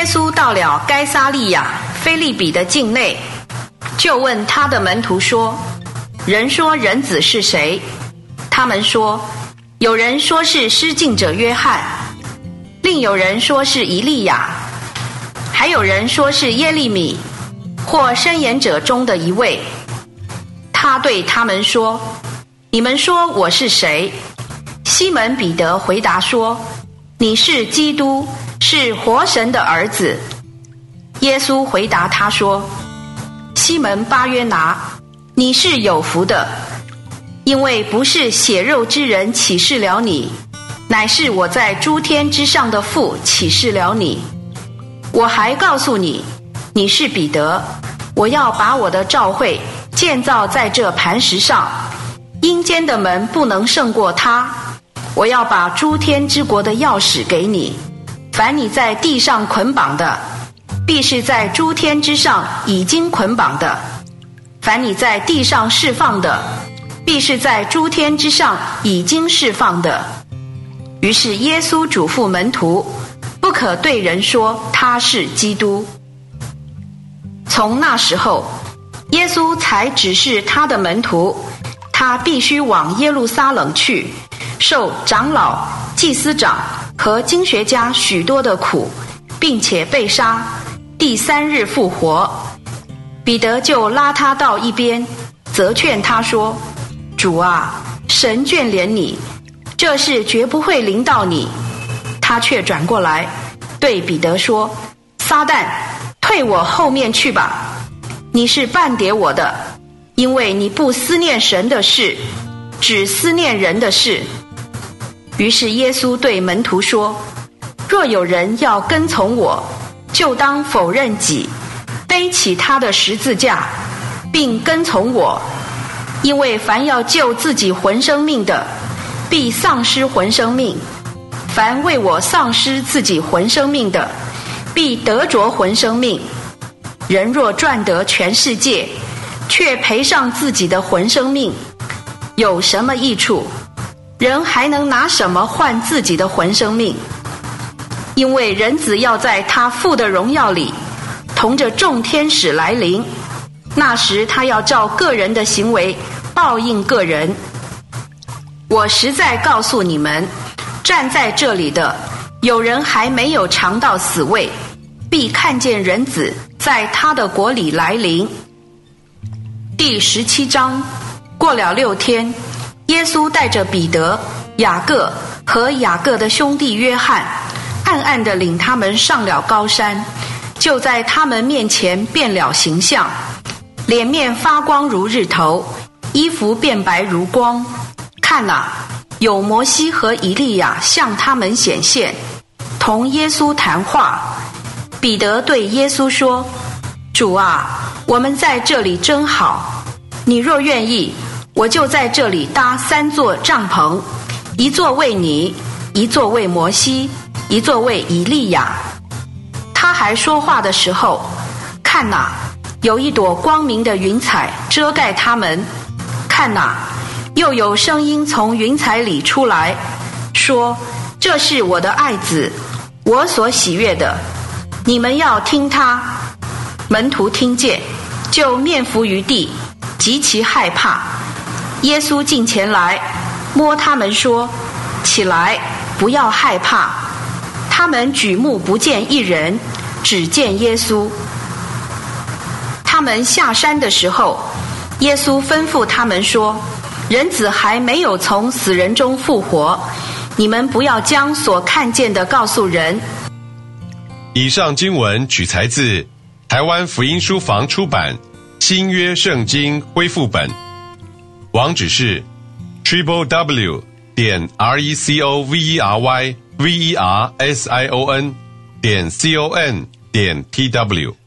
耶稣到了该撒利亚菲利比的境内，就问他的门徒说：“人说人子是谁？”他们说：“有人说是施浸者约翰，另有人说是以利亚，还有人说是耶利米，或申言者中的一位。”他对他们说：“你们说我是谁？”西门彼得回答说：“你是基督。”是活神的儿子。耶稣回答他说：“西门巴约拿，你是有福的，因为不是血肉之人启示了你，乃是我在诸天之上的父启示了你。我还告诉你，你是彼得，我要把我的召会建造在这磐石上，阴间的门不能胜过他。我要把诸天之国的钥匙给你。”凡你在地上捆绑的，必是在诸天之上已经捆绑的；凡你在地上释放的，必是在诸天之上已经释放的。于是耶稣嘱咐门徒，不可对人说他是基督。从那时候，耶稣才指示他的门徒，他必须往耶路撒冷去，受长老、祭司长。和经学家许多的苦，并且被杀，第三日复活。彼得就拉他到一边，责劝他说：“主啊，神眷怜你，这事绝不会临到你。”他却转过来对彼得说：“撒旦，退我后面去吧！你是半点我的，因为你不思念神的事，只思念人的事。”于是耶稣对门徒说：“若有人要跟从我，就当否认己，背起他的十字架，并跟从我。因为凡要救自己魂生命的，必丧失魂生命；凡为我丧失自己魂生命的，必得着魂生命。人若赚得全世界，却赔上自己的魂生命，有什么益处？”人还能拿什么换自己的魂生命？因为人子要在他父的荣耀里，同着众天使来临。那时他要照个人的行为报应个人。我实在告诉你们，站在这里的有人还没有尝到死味，必看见人子在他的国里来临。第十七章，过了六天。耶稣带着彼得、雅各和雅各的兄弟约翰，暗暗地领他们上了高山，就在他们面前变了形象，脸面发光如日头，衣服变白如光。看哪，有摩西和以利亚向他们显现，同耶稣谈话。彼得对耶稣说：“主啊，我们在这里真好，你若愿意。”我就在这里搭三座帐篷，一座为你，一座为摩西，一座为以利亚。他还说话的时候，看哪，有一朵光明的云彩遮盖他们。看哪，又有声音从云彩里出来，说：“这是我的爱子，我所喜悦的，你们要听他。”门徒听见，就面伏于地，极其害怕。耶稣近前来，摸他们说：“起来，不要害怕。”他们举目不见一人，只见耶稣。他们下山的时候，耶稣吩咐他们说：“人子还没有从死人中复活，你们不要将所看见的告诉人。”以上经文取材自台湾福音书房出版《新约圣经恢复本》。网址是 triple w 点 r e c o v e r y v e r s i o n 点 c o n 点 t w。